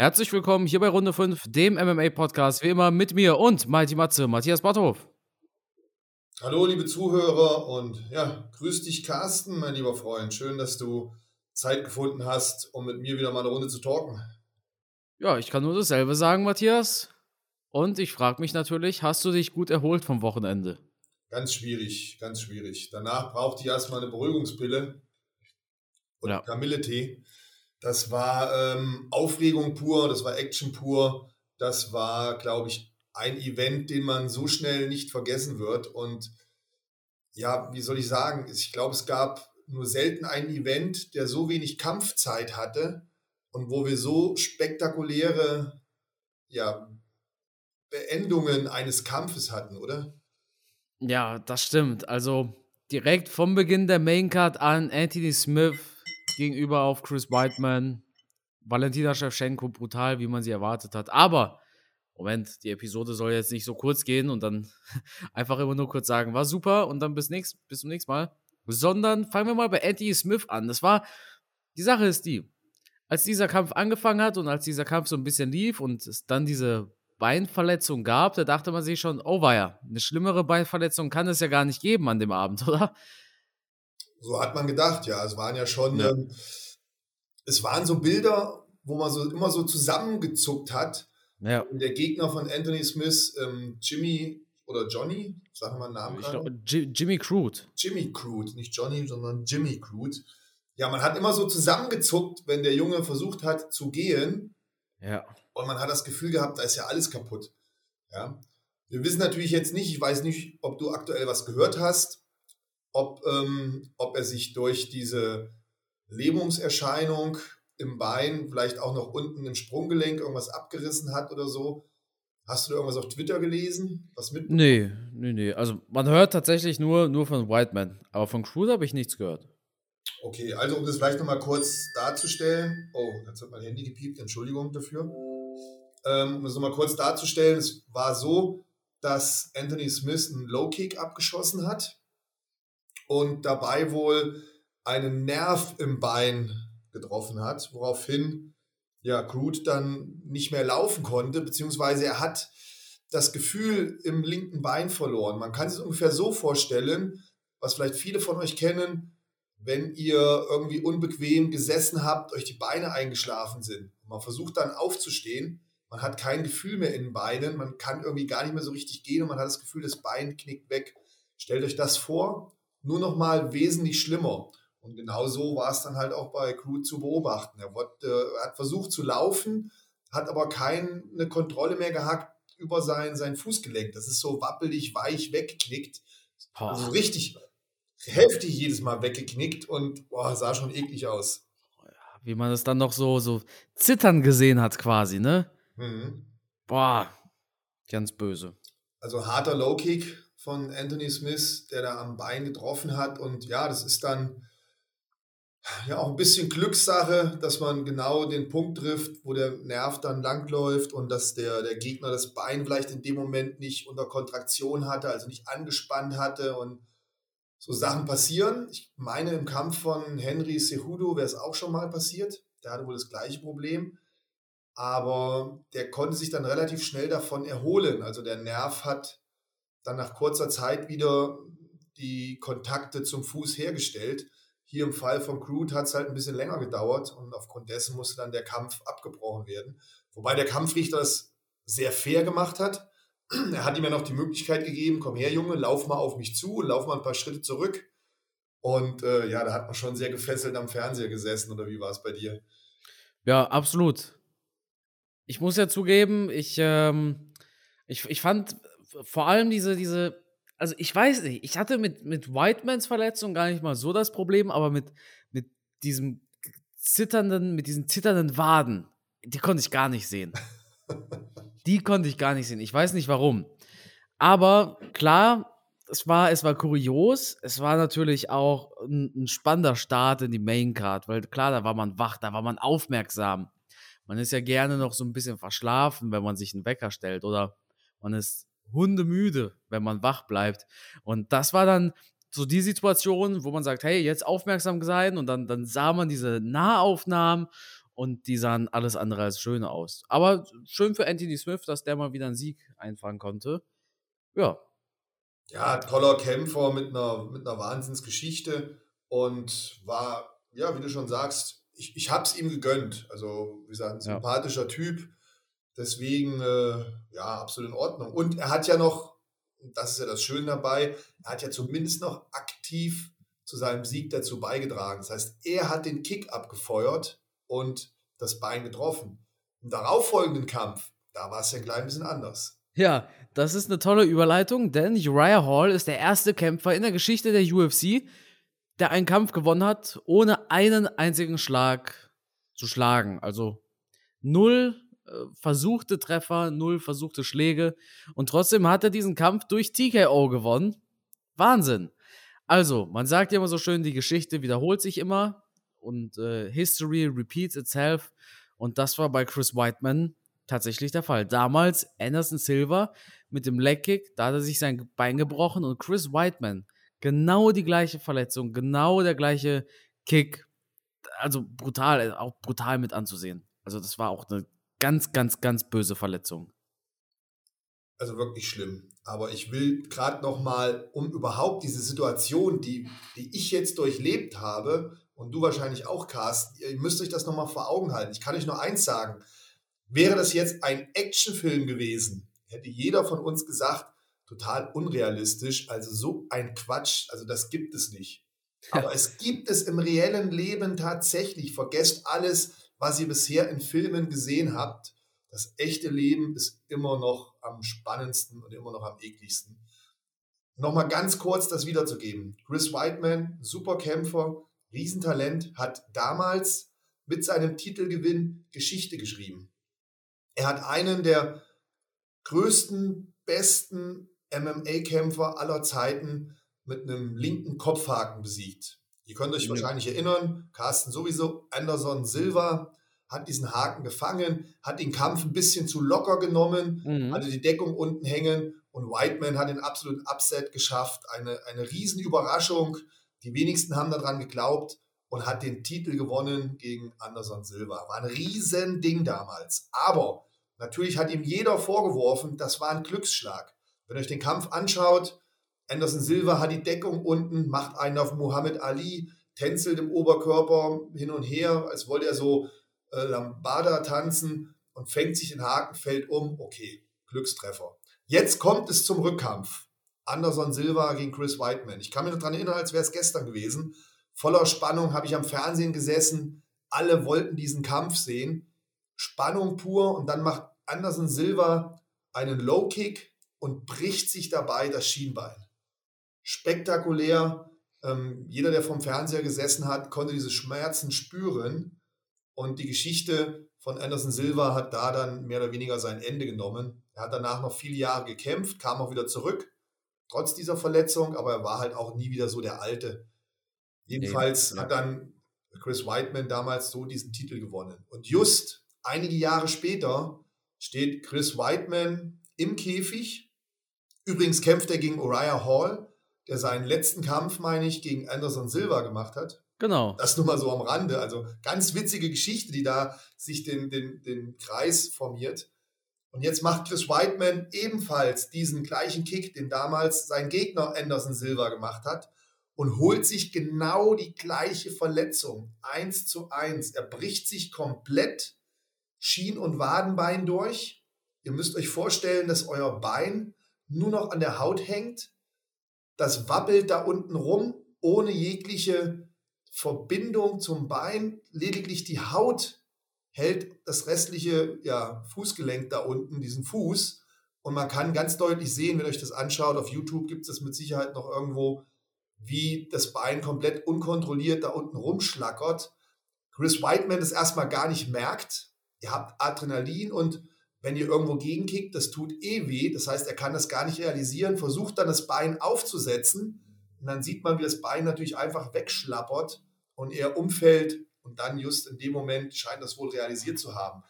Herzlich willkommen hier bei Runde 5, dem MMA-Podcast, wie immer mit mir und Mighty Matze, Matthias Barthof. Hallo, liebe Zuhörer und ja, grüß dich, Carsten, mein lieber Freund. Schön, dass du Zeit gefunden hast, um mit mir wieder mal eine Runde zu talken. Ja, ich kann nur dasselbe sagen, Matthias. Und ich frage mich natürlich, hast du dich gut erholt vom Wochenende? Ganz schwierig, ganz schwierig. Danach brauchte ich erstmal eine Beruhigungspille und ja. Kamilletee. Das war ähm, Aufregung pur, das war Action pur. Das war, glaube ich, ein Event, den man so schnell nicht vergessen wird. Und ja, wie soll ich sagen? Ich glaube, es gab nur selten ein Event, der so wenig Kampfzeit hatte und wo wir so spektakuläre ja, Beendungen eines Kampfes hatten, oder? Ja, das stimmt. Also direkt vom Beginn der Maincard an Anthony Smith gegenüber auf Chris Whiteman, Valentina Shevchenko brutal, wie man sie erwartet hat. Aber, Moment, die Episode soll jetzt nicht so kurz gehen und dann einfach immer nur kurz sagen, war super und dann bis, nächst, bis zum nächsten Mal. Sondern fangen wir mal bei Anthony Smith an. Das war, die Sache ist die, als dieser Kampf angefangen hat und als dieser Kampf so ein bisschen lief und es dann diese Beinverletzung gab, da dachte man sich schon, oh weia, eine schlimmere Beinverletzung kann es ja gar nicht geben an dem Abend, oder? So hat man gedacht, ja. Es waren ja schon, ja. Ähm, es waren so Bilder, wo man so immer so zusammengezuckt hat. Ja. Der Gegner von Anthony Smith, ähm, Jimmy oder Johnny, sagen wir mal einen Namen. Glaub, Jimmy Crude. Jimmy Crude, nicht Johnny, sondern Jimmy Crude. Ja, man hat immer so zusammengezuckt, wenn der Junge versucht hat zu gehen. Ja. Und man hat das Gefühl gehabt, da ist ja alles kaputt. Ja. Wir wissen natürlich jetzt nicht, ich weiß nicht, ob du aktuell was gehört hast, ob, ähm, ob er sich durch diese Lähmungserscheinung im Bein, vielleicht auch noch unten im Sprunggelenk irgendwas abgerissen hat oder so. Hast du da irgendwas auf Twitter gelesen? Was mit? Nee, nee, nee. Also man hört tatsächlich nur, nur von Whiteman, aber von Cruise habe ich nichts gehört. Okay, also um das vielleicht nochmal kurz darzustellen. Oh, jetzt hat mein Handy gepiept, Entschuldigung dafür. Ähm, um das nochmal kurz darzustellen, es war so, dass Anthony Smith einen Low Kick abgeschossen hat und dabei wohl einen Nerv im Bein getroffen hat, woraufhin ja Groot dann nicht mehr laufen konnte, beziehungsweise er hat das Gefühl im linken Bein verloren. Man kann es ungefähr so vorstellen, was vielleicht viele von euch kennen, wenn ihr irgendwie unbequem gesessen habt, euch die Beine eingeschlafen sind. Man versucht dann aufzustehen, man hat kein Gefühl mehr in den Beinen, man kann irgendwie gar nicht mehr so richtig gehen und man hat das Gefühl, das Bein knickt weg. Stellt euch das vor nur noch mal wesentlich schlimmer. Und genau so war es dann halt auch bei Crew zu beobachten. Er, wollte, er hat versucht zu laufen, hat aber keine Kontrolle mehr gehabt über sein, sein Fußgelenk. Das ist so wappelig, weich weggeknickt. Also richtig heftig jedes Mal weggeknickt und boah, sah schon eklig aus. Wie man es dann noch so, so zittern gesehen hat, quasi, ne? Mhm. Boah, ganz böse. Also harter Low-Kick, von Anthony Smith, der da am Bein getroffen hat. Und ja, das ist dann ja auch ein bisschen Glückssache, dass man genau den Punkt trifft, wo der Nerv dann langläuft und dass der, der Gegner das Bein vielleicht in dem Moment nicht unter Kontraktion hatte, also nicht angespannt hatte und so Sachen passieren. Ich meine, im Kampf von Henry Cejudo wäre es auch schon mal passiert. Der hatte wohl das gleiche Problem. Aber der konnte sich dann relativ schnell davon erholen. Also der Nerv hat dann nach kurzer Zeit wieder die Kontakte zum Fuß hergestellt. Hier im Fall von Crude hat es halt ein bisschen länger gedauert und aufgrund dessen musste dann der Kampf abgebrochen werden. Wobei der Kampfrichter es sehr fair gemacht hat. Er hat ihm ja noch die Möglichkeit gegeben, komm her Junge, lauf mal auf mich zu, lauf mal ein paar Schritte zurück. Und äh, ja, da hat man schon sehr gefesselt am Fernseher gesessen, oder wie war es bei dir? Ja, absolut. Ich muss ja zugeben, ich, ähm, ich, ich fand vor allem diese, diese, also ich weiß nicht, ich hatte mit, mit Whitemans Verletzung gar nicht mal so das Problem, aber mit, mit diesem zitternden, mit diesen zitternden Waden, die konnte ich gar nicht sehen. die konnte ich gar nicht sehen. Ich weiß nicht warum. Aber klar, es war, es war kurios. Es war natürlich auch ein, ein spannender Start in die Maincard, weil klar, da war man wach, da war man aufmerksam. Man ist ja gerne noch so ein bisschen verschlafen, wenn man sich einen Wecker stellt oder man ist hundemüde, wenn man wach bleibt. Und das war dann so die Situation, wo man sagt, hey, jetzt aufmerksam sein und dann, dann sah man diese Nahaufnahmen und die sahen alles andere als schön aus. Aber schön für Anthony Smith, dass der mal wieder einen Sieg einfahren konnte. Ja. Ja, toller Kämpfer mit einer, mit einer Wahnsinnsgeschichte und war, ja, wie du schon sagst, ich, ich habe es ihm gegönnt. Also, wie gesagt, ein sympathischer ja. Typ. Deswegen, äh, ja, absolut in Ordnung. Und er hat ja noch, das ist ja das Schöne dabei, er hat ja zumindest noch aktiv zu seinem Sieg dazu beigetragen. Das heißt, er hat den Kick abgefeuert und das Bein getroffen. Im darauffolgenden Kampf, da war es ja ein klein bisschen anders. Ja, das ist eine tolle Überleitung, denn Uriah Hall ist der erste Kämpfer in der Geschichte der UFC, der einen Kampf gewonnen hat, ohne einen einzigen Schlag zu schlagen. Also null versuchte Treffer, null versuchte Schläge und trotzdem hat er diesen Kampf durch TKO gewonnen. Wahnsinn. Also, man sagt ja immer so schön, die Geschichte wiederholt sich immer und äh, History repeats itself und das war bei Chris Whiteman tatsächlich der Fall. Damals Anderson Silva mit dem Legkick, da hat er sich sein Bein gebrochen und Chris Whiteman genau die gleiche Verletzung, genau der gleiche Kick. Also brutal, auch brutal mit anzusehen. Also das war auch eine ganz, ganz, ganz böse Verletzung. Also wirklich schlimm. Aber ich will gerade noch mal, um überhaupt diese Situation, die, die ich jetzt durchlebt habe und du wahrscheinlich auch, Carsten, ihr müsst euch das noch mal vor Augen halten. Ich kann euch nur eins sagen. Wäre das jetzt ein Actionfilm gewesen, hätte jeder von uns gesagt, total unrealistisch, also so ein Quatsch, also das gibt es nicht. Aber es gibt es im reellen Leben tatsächlich. Vergesst alles, was ihr bisher in Filmen gesehen habt. Das echte Leben ist immer noch am spannendsten und immer noch am ekligsten. Nochmal ganz kurz das wiederzugeben. Chris Whiteman, super Kämpfer, Riesentalent, hat damals mit seinem Titelgewinn Geschichte geschrieben. Er hat einen der größten, besten MMA-Kämpfer aller Zeiten mit einem linken Kopfhaken besiegt. Ihr könnt euch ja. wahrscheinlich erinnern, Carsten sowieso, Anderson Silva hat diesen Haken gefangen, hat den Kampf ein bisschen zu locker genommen, mhm. hatte die Deckung unten hängen und Whiteman hat den absoluten Upset geschafft. Eine, eine Riesenüberraschung. Die wenigsten haben daran geglaubt und hat den Titel gewonnen gegen Anderson Silva. War ein Riesending damals. Aber natürlich hat ihm jeder vorgeworfen, das war ein Glücksschlag. Wenn ihr euch den Kampf anschaut, Anderson Silva hat die Deckung unten, macht einen auf Muhammad Ali, tänzelt im Oberkörper hin und her, als wollte er so äh, Lambada tanzen und fängt sich den Haken, fällt um. Okay, Glückstreffer. Jetzt kommt es zum Rückkampf. Anderson Silva gegen Chris Whiteman. Ich kann mich daran erinnern, als wäre es gestern gewesen. Voller Spannung habe ich am Fernsehen gesessen. Alle wollten diesen Kampf sehen. Spannung pur und dann macht Anderson Silva einen Low Kick und bricht sich dabei das Schienbein. Spektakulär. Ähm, jeder, der vom Fernseher gesessen hat, konnte diese Schmerzen spüren. Und die Geschichte von Anderson Silva hat da dann mehr oder weniger sein Ende genommen. Er hat danach noch viele Jahre gekämpft, kam auch wieder zurück, trotz dieser Verletzung, aber er war halt auch nie wieder so der Alte. Jedenfalls nee, hat dann Chris Whiteman damals so diesen Titel gewonnen. Und just einige Jahre später steht Chris Whiteman im Käfig Übrigens kämpft er gegen Uriah Hall, der seinen letzten Kampf, meine ich, gegen Anderson Silva gemacht hat. Genau. Das nur mal so am Rande. Also ganz witzige Geschichte, die da sich den, den, den Kreis formiert. Und jetzt macht Chris Whiteman ebenfalls diesen gleichen Kick, den damals sein Gegner Anderson Silva gemacht hat und holt sich genau die gleiche Verletzung. Eins zu eins. Er bricht sich komplett Schien- und Wadenbein durch. Ihr müsst euch vorstellen, dass euer Bein nur noch an der Haut hängt. Das wabbelt da unten rum, ohne jegliche Verbindung zum Bein. Lediglich die Haut hält das restliche ja, Fußgelenk da unten, diesen Fuß. Und man kann ganz deutlich sehen, wenn ihr euch das anschaut, auf YouTube gibt es das mit Sicherheit noch irgendwo, wie das Bein komplett unkontrolliert da unten rumschlackert. Chris Whiteman das erstmal gar nicht merkt. Ihr habt Adrenalin und wenn ihr irgendwo gegenkickt, das tut eh weh. Das heißt, er kann das gar nicht realisieren, versucht dann das Bein aufzusetzen. Und dann sieht man, wie das Bein natürlich einfach wegschlappert und er umfällt. Und dann just in dem Moment scheint das wohl realisiert zu haben.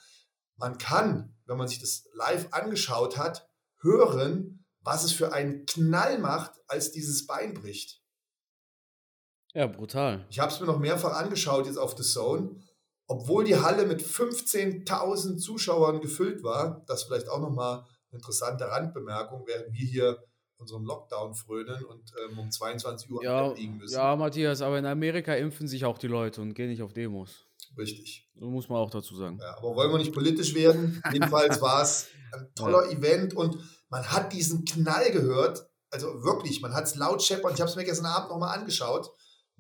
Man kann, wenn man sich das live angeschaut hat, hören, was es für einen Knall macht, als dieses Bein bricht. Ja, brutal. Ich habe es mir noch mehrfach angeschaut jetzt auf The Zone. Obwohl die Halle mit 15.000 Zuschauern gefüllt war, das vielleicht auch nochmal eine interessante Randbemerkung, während wir hier unserem Lockdown frönen und ähm, um 22 Uhr Ja, liegen müssen. ja, Matthias, aber in Amerika impfen sich auch die Leute und gehen nicht auf Demos. Richtig. So muss man auch dazu sagen. Ja, aber wollen wir nicht politisch werden? Jedenfalls war es ein toller Event und man hat diesen Knall gehört. Also wirklich, man hat es laut scheppern. Ich habe es mir gestern Abend nochmal angeschaut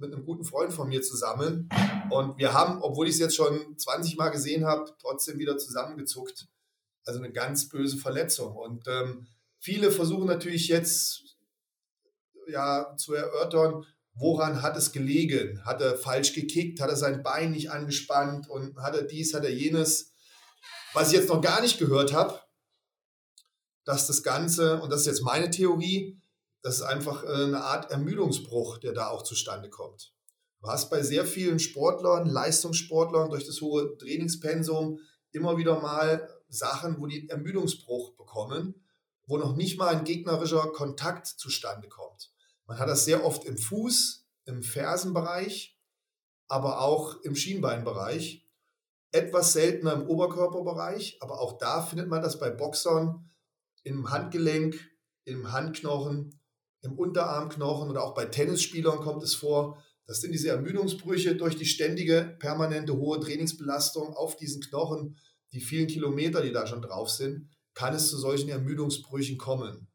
mit einem guten Freund von mir zusammen. Und wir haben, obwohl ich es jetzt schon 20 Mal gesehen habe, trotzdem wieder zusammengezuckt. Also eine ganz böse Verletzung. Und ähm, viele versuchen natürlich jetzt ja, zu erörtern, woran hat es gelegen? Hat er falsch gekickt? Hat er sein Bein nicht angespannt? Und hat er dies, hat er jenes? Was ich jetzt noch gar nicht gehört habe, dass das Ganze, und das ist jetzt meine Theorie, das ist einfach äh, eine Art Ermüdungsbruch, der da auch zustande kommt. Du hast bei sehr vielen Sportlern, Leistungssportlern durch das hohe Trainingspensum immer wieder mal Sachen, wo die Ermüdungsbruch bekommen, wo noch nicht mal ein gegnerischer Kontakt zustande kommt. Man hat das sehr oft im Fuß, im Fersenbereich, aber auch im Schienbeinbereich. Etwas seltener im Oberkörperbereich, aber auch da findet man das bei Boxern im Handgelenk, im Handknochen, im Unterarmknochen oder auch bei Tennisspielern kommt es vor. Das sind diese Ermüdungsbrüche durch die ständige, permanente hohe Trainingsbelastung auf diesen Knochen, die vielen Kilometer, die da schon drauf sind, kann es zu solchen Ermüdungsbrüchen kommen.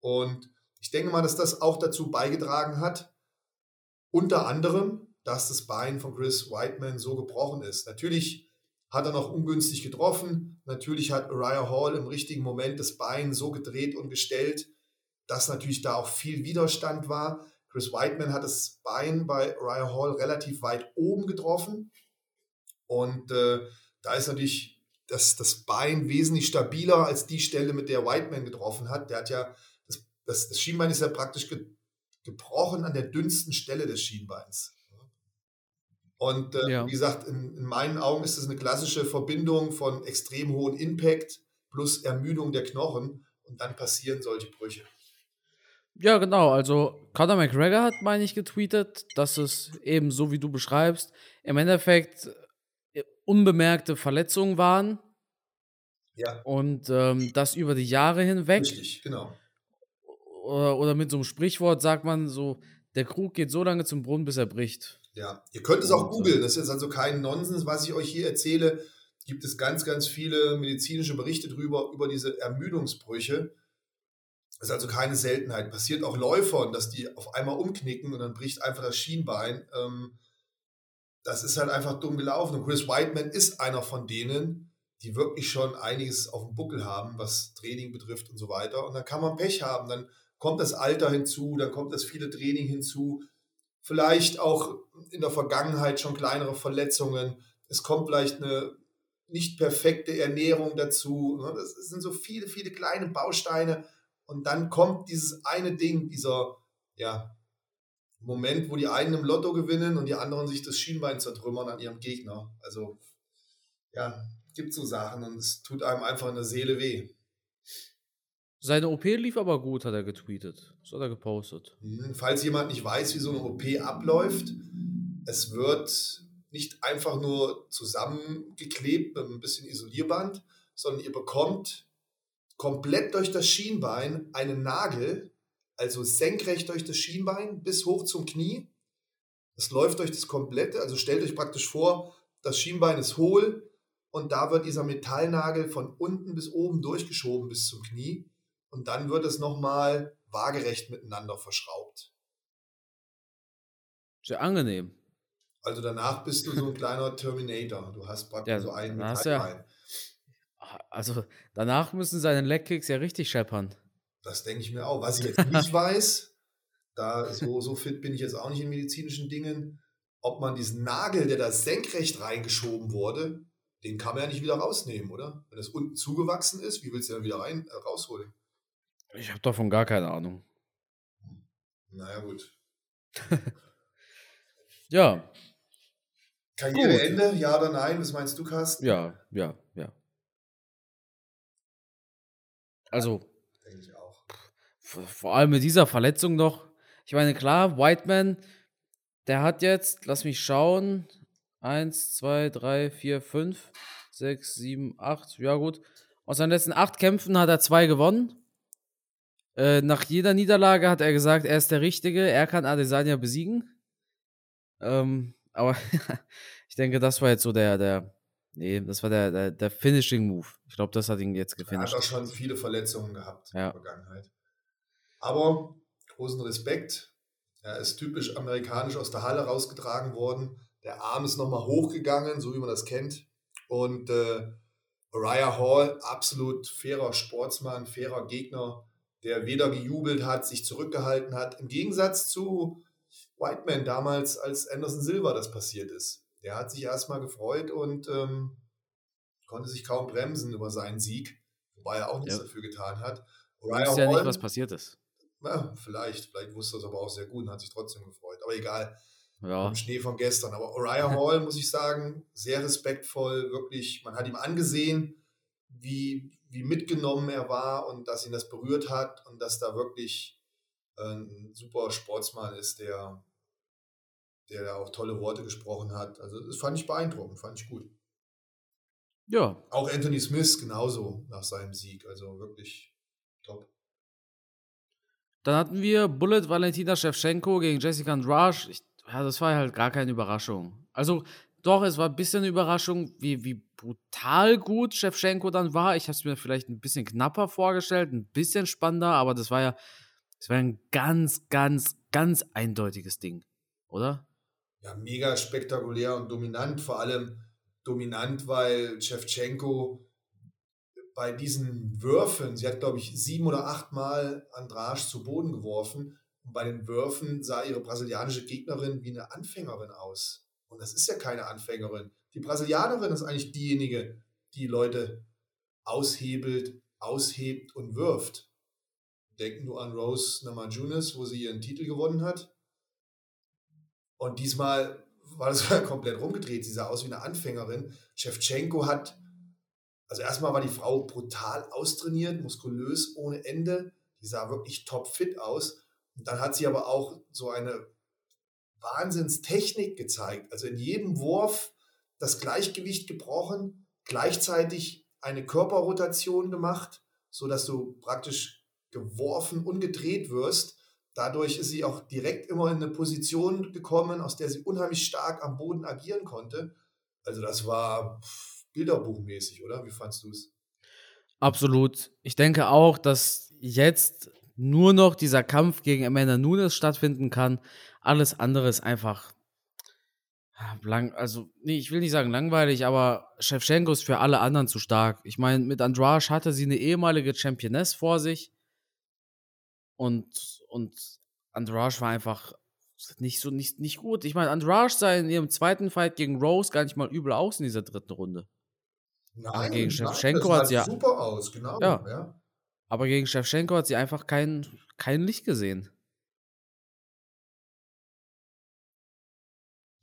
Und ich denke mal, dass das auch dazu beigetragen hat, unter anderem, dass das Bein von Chris Whiteman so gebrochen ist. Natürlich hat er noch ungünstig getroffen. Natürlich hat Uriah Hall im richtigen Moment das Bein so gedreht und gestellt, dass natürlich da auch viel Widerstand war. Chris Whiteman hat das Bein bei Uriah Hall relativ weit oben getroffen. Und äh, da ist natürlich das, das Bein wesentlich stabiler als die Stelle, mit der Whiteman getroffen hat. Der hat ja, das, das, das Schienbein ist ja praktisch ge, gebrochen an der dünnsten Stelle des Schienbeins. Und äh, Ja. wie gesagt, in, in meinen Augen ist es eine klassische Verbindung von extrem hohem Impact plus Ermüdung der Knochen und dann passieren solche Brüche. Ja, genau. Also Conor McGregor hat, meine ich, getweetet, dass es eben so, wie du beschreibst, im Endeffekt äh, unbemerkte Verletzungen waren Ja, und ähm, das über die Jahre hinweg. richtig, genau. Oder, oder mit so einem Sprichwort sagt man so, der Krug geht so lange zum Brunnen, bis er bricht. Ja, ihr könnt es auch Und, googeln. Das ist also kein Nonsens, was ich euch hier erzähle. Gibt es ganz, ganz viele medizinische Berichte drüber, über diese Ermüdungsbrüche. Das ist also keine Seltenheit. Passiert auch Läufern, dass die auf einmal umknicken und dann bricht einfach das Schienbein. Ähm, das ist halt einfach dumm gelaufen. Und Chris Whiteman ist einer von denen, die wirklich schon einiges auf dem Buckel haben, was Training betrifft und so weiter. Und dann kann man Pech haben. Dann kommt das Alter hinzu, dann kommt das viele Training hinzu. Vielleicht auch in der Vergangenheit schon kleinere Verletzungen. Es kommt vielleicht eine nicht perfekte Ernährung dazu. Das sind so viele, viele kleine Bausteine. Und dann kommt dieses eine Ding, dieser ja, Moment, wo die einen im Lotto gewinnen und die anderen sich das Schienbein zertrümmern an ihrem Gegner. Also, ja, gibt so Sachen und es tut einem einfach in der Seele weh. Seine OP lief aber gut, hat er getweetet. Das hat er gepostet. Hm, Falls jemand nicht weiß, wie so eine OP abläuft, es wird nicht einfach nur zusammengeklebt mit ein bisschen Isolierband, sondern ihr bekommt komplett durch das Schienbein einen Nagel, also senkrecht durch das Schienbein bis hoch zum Knie. Das läuft durch das komplette, also stellt euch praktisch vor, das Schienbein ist hohl und da wird dieser Metallnagel von unten bis oben durchgeschoben bis zum Knie und dann wird es nochmal waagerecht miteinander verschraubt. Sehr angenehm. Also danach bist du so ein kleiner Terminator. Du hast praktisch Ja, so einen du ja- Metallbein. Also danach müssen seine Legkicks ja richtig scheppern. Das denke ich mir auch. Was ich jetzt nicht weiß, da so, so fit bin ich jetzt auch nicht in medizinischen Dingen, ob man diesen Nagel, der da senkrecht reingeschoben wurde, den kann man ja nicht wieder rausnehmen, oder? Wenn das unten zugewachsen ist, wie willst du den wieder rein, äh, rausholen? Ich habe davon gar keine Ahnung. Naja, gut. Ja, Karriereende, ja oder nein? Was meinst du, Carsten? ja, ja, ja. Also, Denke ich auch. vor allem mit dieser Verletzung noch. Ich meine, klar, Whiteman, der hat jetzt, lass mich schauen, Eins, zwei, drei, vier, fünf, sechs, sieben, acht. Ja, gut. Aus seinen letzten acht Kämpfen hat er zwei gewonnen. Äh, nach jeder Niederlage hat er gesagt, er ist der Richtige, er kann Adesanya besiegen. Ähm, aber ich denke, das war jetzt so der, der, nee, das war der, der, der Finishing Move. Ich glaube, das hat ihn jetzt gefinisht. Er hat auch schon viele Verletzungen gehabt ja. in der Vergangenheit. Aber großen Respekt. Er ist typisch amerikanisch aus der Halle rausgetragen worden. Der Arm ist nochmal hochgegangen, so wie man das kennt. Und äh, Uriah Hall, absolut fairer Sportsmann, fairer Gegner, der weder gejubelt hat, sich zurückgehalten hat. Im Gegensatz zu Whiteman damals, als Anderson Silva das passiert ist. Der hat sich erstmal gefreut und ähm, konnte sich kaum bremsen über seinen Sieg, wobei er auch nichts ja. dafür getan hat. Hall, ja nicht, was passiert ist. Na, vielleicht, vielleicht wusste er es aber auch sehr gut und hat sich trotzdem gefreut. Aber egal. Ja. Im Schnee von gestern. Aber Uriah Hall, muss ich sagen, sehr respektvoll, wirklich. Man hat ihm angesehen, wie, wie mitgenommen er war und dass ihn das berührt hat und dass da wirklich ein super Sportsmann ist, der, der auch tolle Worte gesprochen hat. Also das fand ich beeindruckend, fand ich gut. Ja. Auch Anthony Smith genauso nach seinem Sieg. Also wirklich top. Dann hatten wir Bullet Valentina Shevchenko gegen Jessica Andrade. Ich, ja, das war halt gar keine Überraschung. Also doch, es war ein bisschen eine Überraschung, wie, wie brutal gut Shevchenko dann war. Ich habe es mir vielleicht ein bisschen knapper vorgestellt, ein bisschen spannender, aber das war ja, das war ein ganz, ganz, ganz eindeutiges Ding, oder? Ja, mega spektakulär und dominant, vor allem dominant, weil Shevchenko bei diesen Würfen, sie hat, glaube ich, sieben oder acht Mal Andrasch zu Boden geworfen. Und bei den Würfen sah ihre brasilianische Gegnerin wie eine Anfängerin aus. Und das ist ja keine Anfängerin. Die Brasilianerin ist eigentlich diejenige, die Leute aushebelt, aushebt und wirft. Denken nur an Rose Namajunas, wo sie ihren Titel gewonnen hat. Und diesmal war das komplett rumgedreht. Sie sah aus wie eine Anfängerin. Shevchenko hat also erstmal war die Frau brutal austrainiert, muskulös ohne Ende. Die sah wirklich topfit aus. Und dann hat sie aber auch so eine Wahnsinnstechnik gezeigt. Also in jedem Wurf das Gleichgewicht gebrochen, gleichzeitig eine Körperrotation gemacht, sodass du praktisch geworfen und gedreht wirst. Dadurch ist sie auch direkt immer in eine Position gekommen, aus der sie unheimlich stark am Boden agieren konnte. Also das war bilderbuchmäßig, oder? Wie fandst du es? Absolut. Ich denke auch, dass jetzt nur noch dieser Kampf gegen Amanda Nunes stattfinden kann. Alles andere ist einfach lang, also nee, ich will nicht sagen langweilig, aber Shevchenko ist für alle anderen zu stark. Ich meine, mit Andrasch hatte sie eine ehemalige Championess vor sich und und Andrasch war einfach nicht so nicht, nicht gut. Ich meine, Andrasch sah in ihrem zweiten Fight gegen Rose gar nicht mal übel aus in dieser dritten Runde. Nein, aber gegen Shevchenko hat sie ja super aus, genau. Ja. ja. Aber gegen Shevchenko hat sie einfach kein, kein Licht gesehen.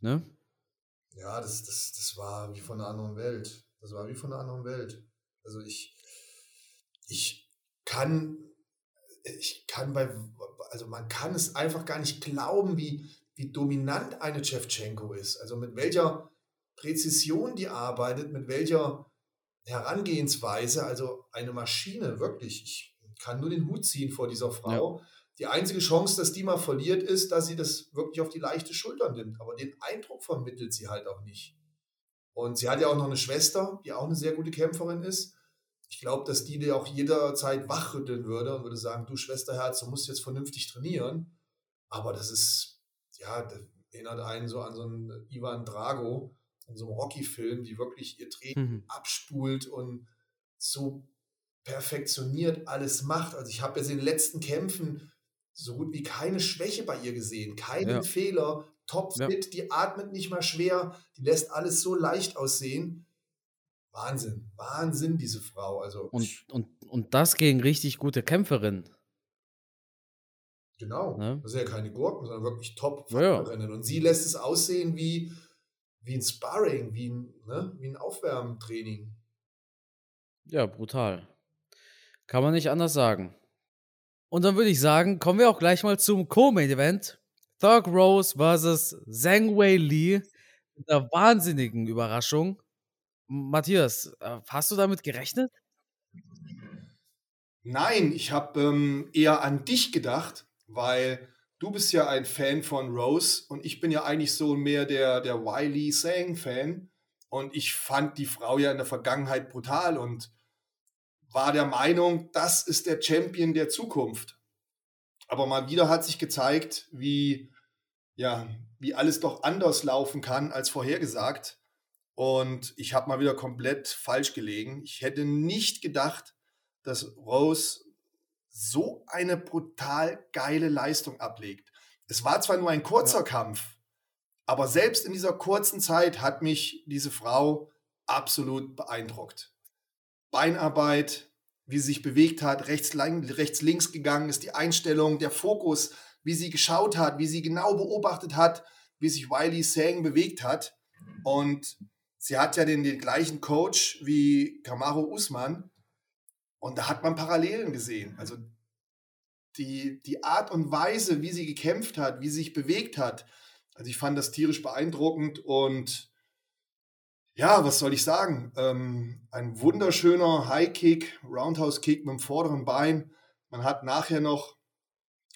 Ne? Ja, das, das, das war wie von einer anderen Welt. Das war wie von einer anderen Welt. Also ich, ich kann, ich kann bei, also man kann es einfach gar nicht glauben, wie, wie dominant eine Shevchenko ist. Also mit welcher Präzision die arbeitet, mit welcher Herangehensweise, also eine Maschine, wirklich. Ich kann nur den Hut ziehen vor dieser Frau. Ja. Die einzige Chance, dass die mal verliert, ist, dass sie das wirklich auf die leichte Schulter nimmt. Aber den Eindruck vermittelt sie halt auch nicht. Und sie hat ja auch noch eine Schwester, die auch eine sehr gute Kämpferin ist. Ich glaube, dass die dir auch jederzeit wachrütteln würde und würde sagen, du Schwesterherz, du musst jetzt vernünftig trainieren. Aber das ist, ja, das erinnert einen so an so einen Ivan Drago, in so einem Rocky-Film, die wirklich ihr Treten mhm. abspult und so perfektioniert alles macht. Also ich habe jetzt in den letzten Kämpfen so gut wie keine Schwäche bei ihr gesehen, keinen ja. Fehler, topfit, ja. die atmet nicht mal schwer, die lässt alles so leicht aussehen. Wahnsinn, Wahnsinn, diese Frau. Also und, und, und das gegen richtig gute Kämpferin. Genau. Ja. Das sind ja keine Gurken, sondern wirklich Top-Kämpferinnen. Und sie lässt es aussehen wie, wie ein Sparring, wie ein, ne, wie ein Aufwärmtraining. Ja, brutal. Kann man nicht anders sagen. Und dann würde ich sagen, kommen wir auch gleich mal zum Co-Main-Event. Thug Rose vs. Zhang Wei Li. mit einer wahnsinnigen Überraschung. Matthias, äh, hast du damit gerechnet? Nein, ich habe ähm, eher an dich gedacht, weil du bist ja ein Fan von Rose und ich bin ja eigentlich so mehr der, der Wiley Sang-Fan. Und ich fand die Frau ja in der Vergangenheit brutal und war der Meinung, das ist der Champion der Zukunft. Aber mal wieder hat sich gezeigt, wie, ja, wie alles doch anders laufen kann als vorhergesagt. Und ich habe mal wieder komplett falsch gelegen. Ich hätte nicht gedacht, dass Rose so eine brutal geile Leistung ablegt. Es war zwar nur ein kurzer ja. Kampf, aber selbst in dieser kurzen Zeit hat mich diese Frau absolut beeindruckt. Beinarbeit, wie sie sich bewegt hat, rechts, rechts, links gegangen ist, die Einstellung, der Fokus, wie sie geschaut hat, wie sie genau beobachtet hat, wie sich Wiley Sang bewegt hat. Und sie hat ja den, den gleichen Coach wie Kamaro Usman. Und da hat man Parallelen gesehen. Also die, die Art und Weise, wie sie gekämpft hat, wie sie sich bewegt hat, also ich fand das tierisch beeindruckend und ja, was soll ich sagen? Ähm, ein wunderschöner High-Kick, Roundhouse-Kick mit dem vorderen Bein. Man hat nachher noch,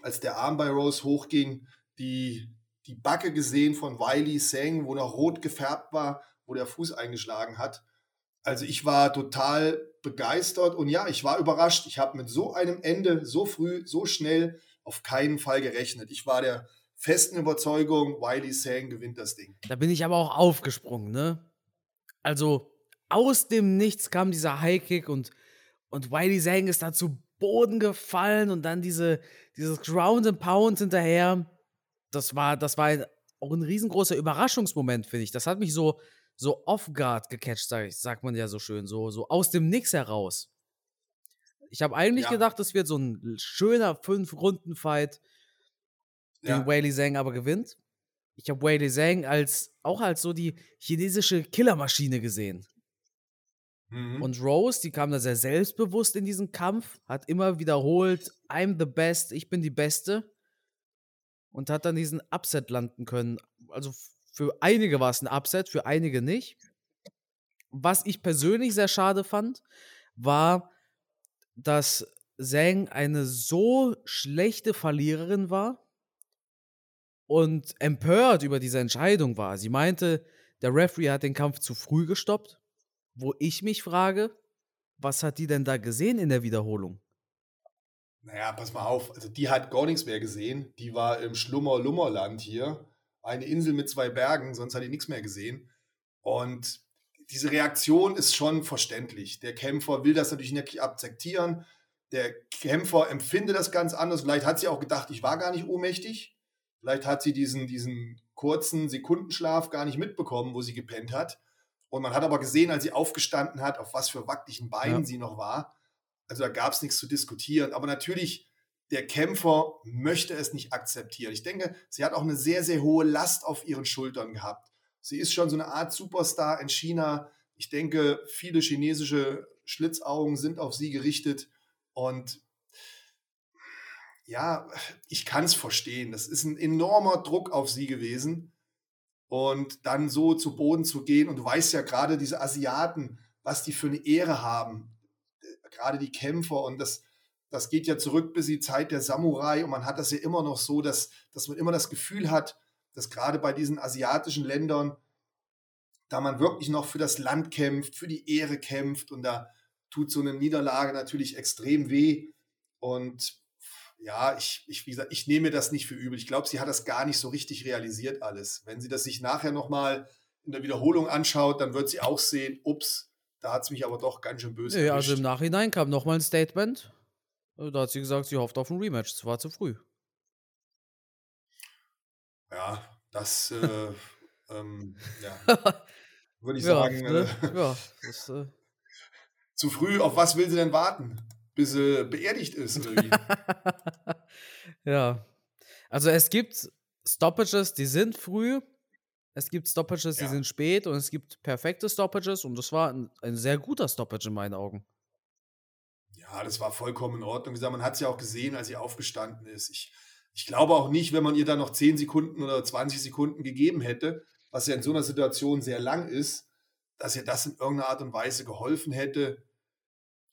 als der Arm bei Rose hochging, die, die Backe gesehen von Wiley Sang, wo noch rot gefärbt war, wo der Fuß eingeschlagen hat. Also ich war total begeistert und ja, ich war überrascht. Ich habe mit so einem Ende so früh, so schnell auf keinen Fall gerechnet. Ich war der festen Überzeugung, Wiley Sang gewinnt das Ding. Da bin ich aber auch aufgesprungen, ne? Also aus dem Nichts kam dieser Highkick und, und Wiley Sang ist da zu Boden gefallen und dann diese, dieses Ground and Pound hinterher. Das war, das war ein, auch ein riesengroßer Überraschungsmoment, finde ich. Das hat mich so, so off-guard gecatcht, sag, ich, sagt man ja so schön, so, so aus dem Nix heraus. Ich habe eigentlich ja. gedacht, das wird so ein schöner Fünf-Runden-Fight den ja. Whaley Zhang aber gewinnt. Ich habe Whaley Zhang als, auch als so die chinesische Killermaschine gesehen. Mhm. Und Rose, die kam da sehr selbstbewusst in diesen Kampf, hat immer wiederholt, I'm the best, ich bin die Beste. Und hat dann diesen Upset landen können. Also für einige war es ein Upset, für einige nicht. Was ich persönlich sehr schade fand, war, dass Zhang eine so schlechte Verliererin war, und empört über diese Entscheidung war. Sie meinte, der Referee hat den Kampf zu früh gestoppt, wo ich mich frage, was hat die denn da gesehen in der Wiederholung? Naja, pass mal auf, also die hat gar nichts mehr gesehen. Die war im Schlummer-Lummerland hier, eine Insel mit zwei Bergen, sonst hat die nichts mehr gesehen. Und diese Reaktion ist schon verständlich. Der Kämpfer will das natürlich nicht akzeptieren. Der Kämpfer empfindet das ganz anders. Vielleicht hat sie auch gedacht, ich war gar nicht ohnmächtig. Vielleicht hat sie diesen, diesen kurzen Sekundenschlaf gar nicht mitbekommen, wo sie gepennt hat. Und man hat aber gesehen, als sie aufgestanden hat, auf was für wackeligen Beinen ja. sie noch war. Also da gab es nichts zu diskutieren. Aber natürlich, der Kämpfer möchte es nicht akzeptieren. Ich denke, sie hat auch eine sehr, sehr hohe Last auf ihren Schultern gehabt. Sie ist schon so eine Art Superstar in China. Ich denke, viele chinesische Schlitzaugen sind auf sie gerichtet. Und ja, ich kann es verstehen. Das ist ein enormer Druck auf sie gewesen. Und dann so zu Boden zu gehen. Und du weißt ja gerade diese Asiaten, was die für eine Ehre haben. Gerade die Kämpfer. Und das, das geht ja zurück bis die Zeit der Samurai. Und man hat das ja immer noch so, dass, dass man immer das Gefühl hat, dass gerade bei diesen asiatischen Ländern, da man wirklich noch für das Land kämpft, für die Ehre kämpft. Und da tut so eine Niederlage natürlich extrem weh. Und ja, ich, ich, wie gesagt, ich nehme das nicht für übel. Ich glaube, sie hat das gar nicht so richtig realisiert alles. Wenn sie das sich nachher nochmal in der Wiederholung anschaut, dann wird sie auch sehen, ups, da hat es mich aber doch ganz schön böse Ja, also im Nachhinein kam nochmal ein Statement. Also da hat sie gesagt, sie hofft auf ein Rematch. Es war zu früh. Ja, das, äh, ähm, ja, würde ich ja, sagen. Ne? Äh, ja, das, äh, zu früh, auf was will sie denn warten? bis sie beerdigt ist. ja. Also es gibt Stoppages, die sind früh. Es gibt Stoppages, ja. die sind spät und es gibt perfekte Stoppages und das war ein, ein, sehr guter Stoppage in meinen Augen. Ja, das war vollkommen in Ordnung. Wie gesagt, man hat es ja auch gesehen, als sie aufgestanden ist. Ich, ich glaube auch nicht, wenn man ihr da noch 10 Sekunden oder 20 Sekunden gegeben hätte, was ja in so einer Situation sehr lang ist, dass ihr das in irgendeiner Art und Weise geholfen hätte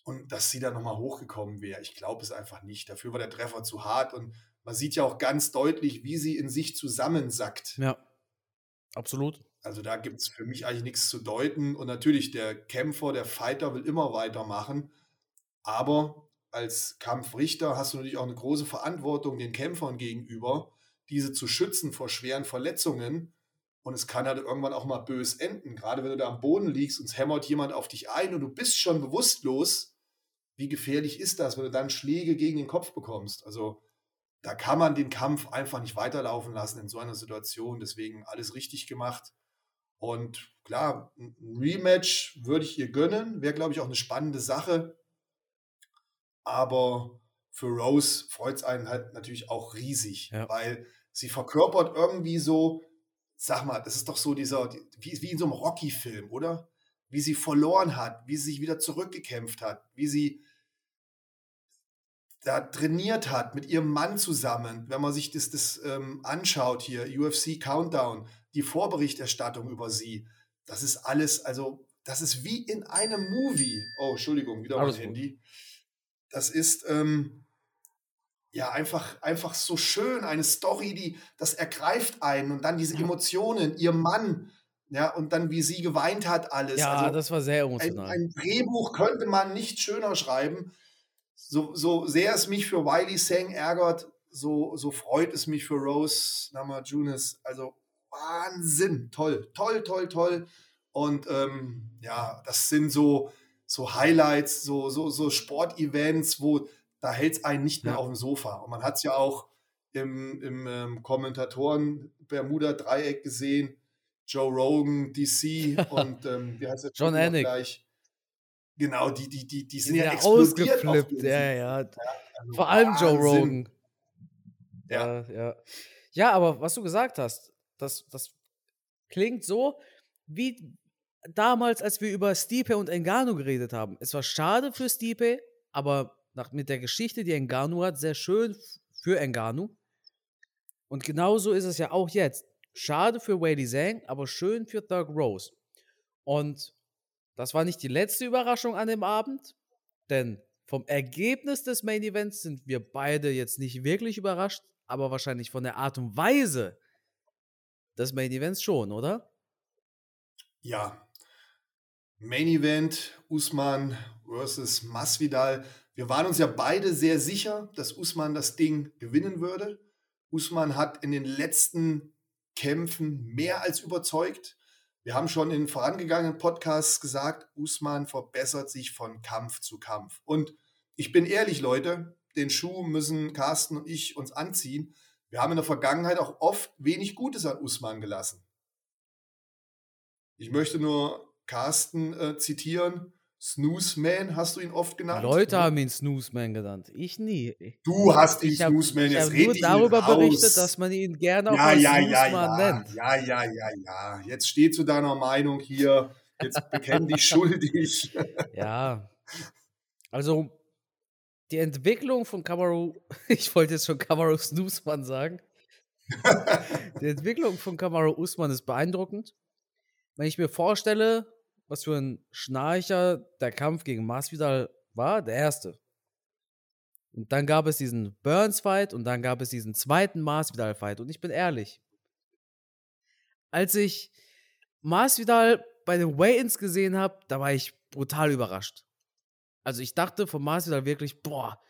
und dass sie dann nochmal hochgekommen wäre. Ich glaube es einfach nicht. Dafür war der Treffer zu hart und man sieht ja auch ganz deutlich, wie sie in sich zusammensackt. Ja, absolut. Also da gibt es für mich eigentlich nichts zu deuten. Und natürlich, der Kämpfer, der Fighter will immer weitermachen. Aber als Kampfrichter hast du natürlich auch eine große Verantwortung den Kämpfern gegenüber, diese zu schützen vor schweren Verletzungen. Und es kann halt irgendwann auch mal bös enden. Gerade wenn du da am Boden liegst und es hämmert jemand auf dich ein und du bist schon bewusstlos, wie gefährlich ist das, wenn du dann Schläge gegen den Kopf bekommst? Also da kann man den Kampf einfach nicht weiterlaufen lassen in so einer Situation. Deswegen alles richtig gemacht. Und klar, ein Rematch würde ich ihr gönnen, wäre, glaube ich, auch eine spannende Sache. Aber für Rose freut es einen halt natürlich auch riesig, ja. weil sie verkörpert irgendwie so, sag mal, das ist doch so dieser, wie, wie in so einem Rocky-Film, oder? Wie sie verloren hat, wie sie sich wieder zurückgekämpft hat, wie sie da trainiert hat mit ihrem Mann zusammen, wenn man sich das, das ähm, anschaut hier, UFC Countdown, die Vorberichterstattung über sie, das ist alles, also das ist wie in einem Movie. Oh, Entschuldigung, wieder mein Handy. Das ist ähm, ja einfach, einfach so schön, eine Story, die das ergreift einen und dann diese Emotionen, ihr Mann, ja, und dann wie sie geweint hat, alles. Ja, also, das war sehr emotional. Ein, ein Drehbuch könnte man nicht schöner schreiben so, so sehr es mich für Wiley Sang ärgert, so, so freut es mich für Rose Namajunas. Also Wahnsinn, toll, toll, toll, toll. Und ähm, ja, das sind so, so Highlights, so, so, so Sportevents, wo da hält es einen nicht mehr ja. auf dem Sofa. Und man hat es ja auch im, im ähm, Kommentatoren Bermuda-Dreieck gesehen. Joe Rogan, DC und ähm, wie heißt der John Anik. gleich? Genau, die, die, die, die sind die ja ausgeflippt. Ja, ja. Also Vor allem Wahnsinn. Joe Rogan. Ja. Äh, ja. Ja, aber was du gesagt hast, das, das klingt so wie damals, als wir über Stipe und Engano geredet haben. Es war schade für Stipe, aber nach, mit der Geschichte, die Engano hat, sehr schön für Engano. Und genauso ist es ja auch jetzt. Schade für Whaley Zhang, aber schön für Doug Rose. Und das war nicht die letzte Überraschung an dem Abend, denn vom Ergebnis des Main Events sind wir beide jetzt nicht wirklich überrascht, aber wahrscheinlich von der Art und Weise des Main Events schon, oder? Ja. Main Event Usman versus Masvidal. Wir waren uns ja beide sehr sicher, dass Usman das Ding gewinnen würde. Usman hat in den letzten Kämpfen mehr als überzeugt. Wir haben schon in vorangegangenen Podcasts gesagt, Usman verbessert sich von Kampf zu Kampf. Und ich bin ehrlich, Leute, den Schuh müssen Carsten und ich uns anziehen. Wir haben in der Vergangenheit auch oft wenig Gutes an Usman gelassen. Ich möchte nur Carsten äh, zitieren. Snooze Man hast du ihn oft genannt. Leute haben ihn Snooze Man genannt. Ich nie. Du hast ihn Snooze Man. Ich habe nur darüber berichtet, dass man ihn gerne auch ja, als ja, Snooze ja, Man ja. nennt. Ja, ja, ja, ja. Jetzt steh zu deiner Meinung hier. Jetzt bekenn dich schuldig. ja. Also, die Entwicklung von Kamaru, ich wollte jetzt schon Kamaru Snoozman sagen. die Entwicklung von Kamaru Usman ist beeindruckend. Wenn ich mir vorstelle, was für ein Schnarcher der Kampf gegen Masvidal war, der erste. Und dann gab es diesen Burns-Fight und dann gab es diesen zweiten Masvidal-Fight. Und ich bin ehrlich, als ich Masvidal bei den Weigh-Ins gesehen habe, da war ich brutal überrascht. Also ich dachte von Masvidal wirklich, boah,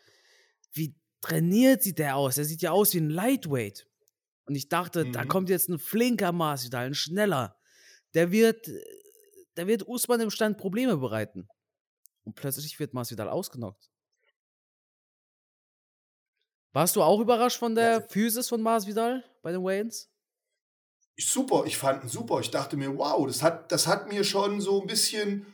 wie trainiert sieht der aus? Der sieht ja aus wie ein Lightweight. Und ich dachte, mhm. da kommt jetzt ein flinker Masvidal, ein schneller. Der wird da wird Usman im Stand Probleme bereiten. Und plötzlich wird Masvidal ausgenockt. Warst du auch überrascht von der ja. Physis von Masvidal bei den Wayans? Super, ich fand ihn super. Ich dachte mir, wow, das hat, das hat mir schon so ein bisschen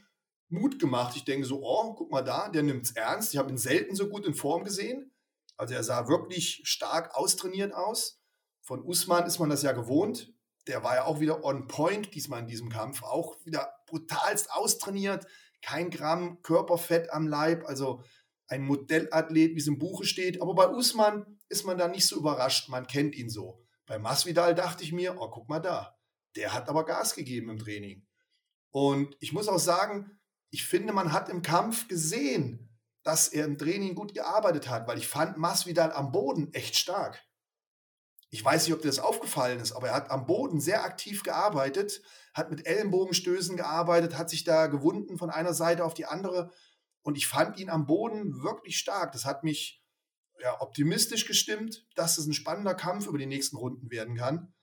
Mut gemacht. Ich denke so, oh, guck mal da, der nimmt es ernst. Ich habe ihn selten so gut in Form gesehen. Also er sah wirklich stark austrainiert aus. Von Usman ist man das ja gewohnt der war ja auch wieder on point, diesmal in diesem Kampf, auch wieder brutalst austrainiert, kein Gramm Körperfett am Leib, also ein Modellathlet, wie es im Buche steht. Aber bei Usman ist man da nicht so überrascht, man kennt ihn so. Bei Masvidal dachte ich mir, oh, guck mal da, Der hat aber Gas gegeben im Training. Und ich muss auch sagen, ich finde, man hat im Kampf gesehen, dass er im Training gut gearbeitet hat, weil ich fand Masvidal am Boden echt stark. Ich weiß nicht, ob dir das aufgefallen ist, aber er hat am Boden sehr aktiv gearbeitet, hat mit Ellenbogenstößen gearbeitet, hat sich da gewunden von einer Seite auf die andere. Und ich fand ihn am Boden wirklich stark. Das hat mich ja, optimistisch gestimmt, dass es ein spannender Kampf über die nächsten Runden werden kann.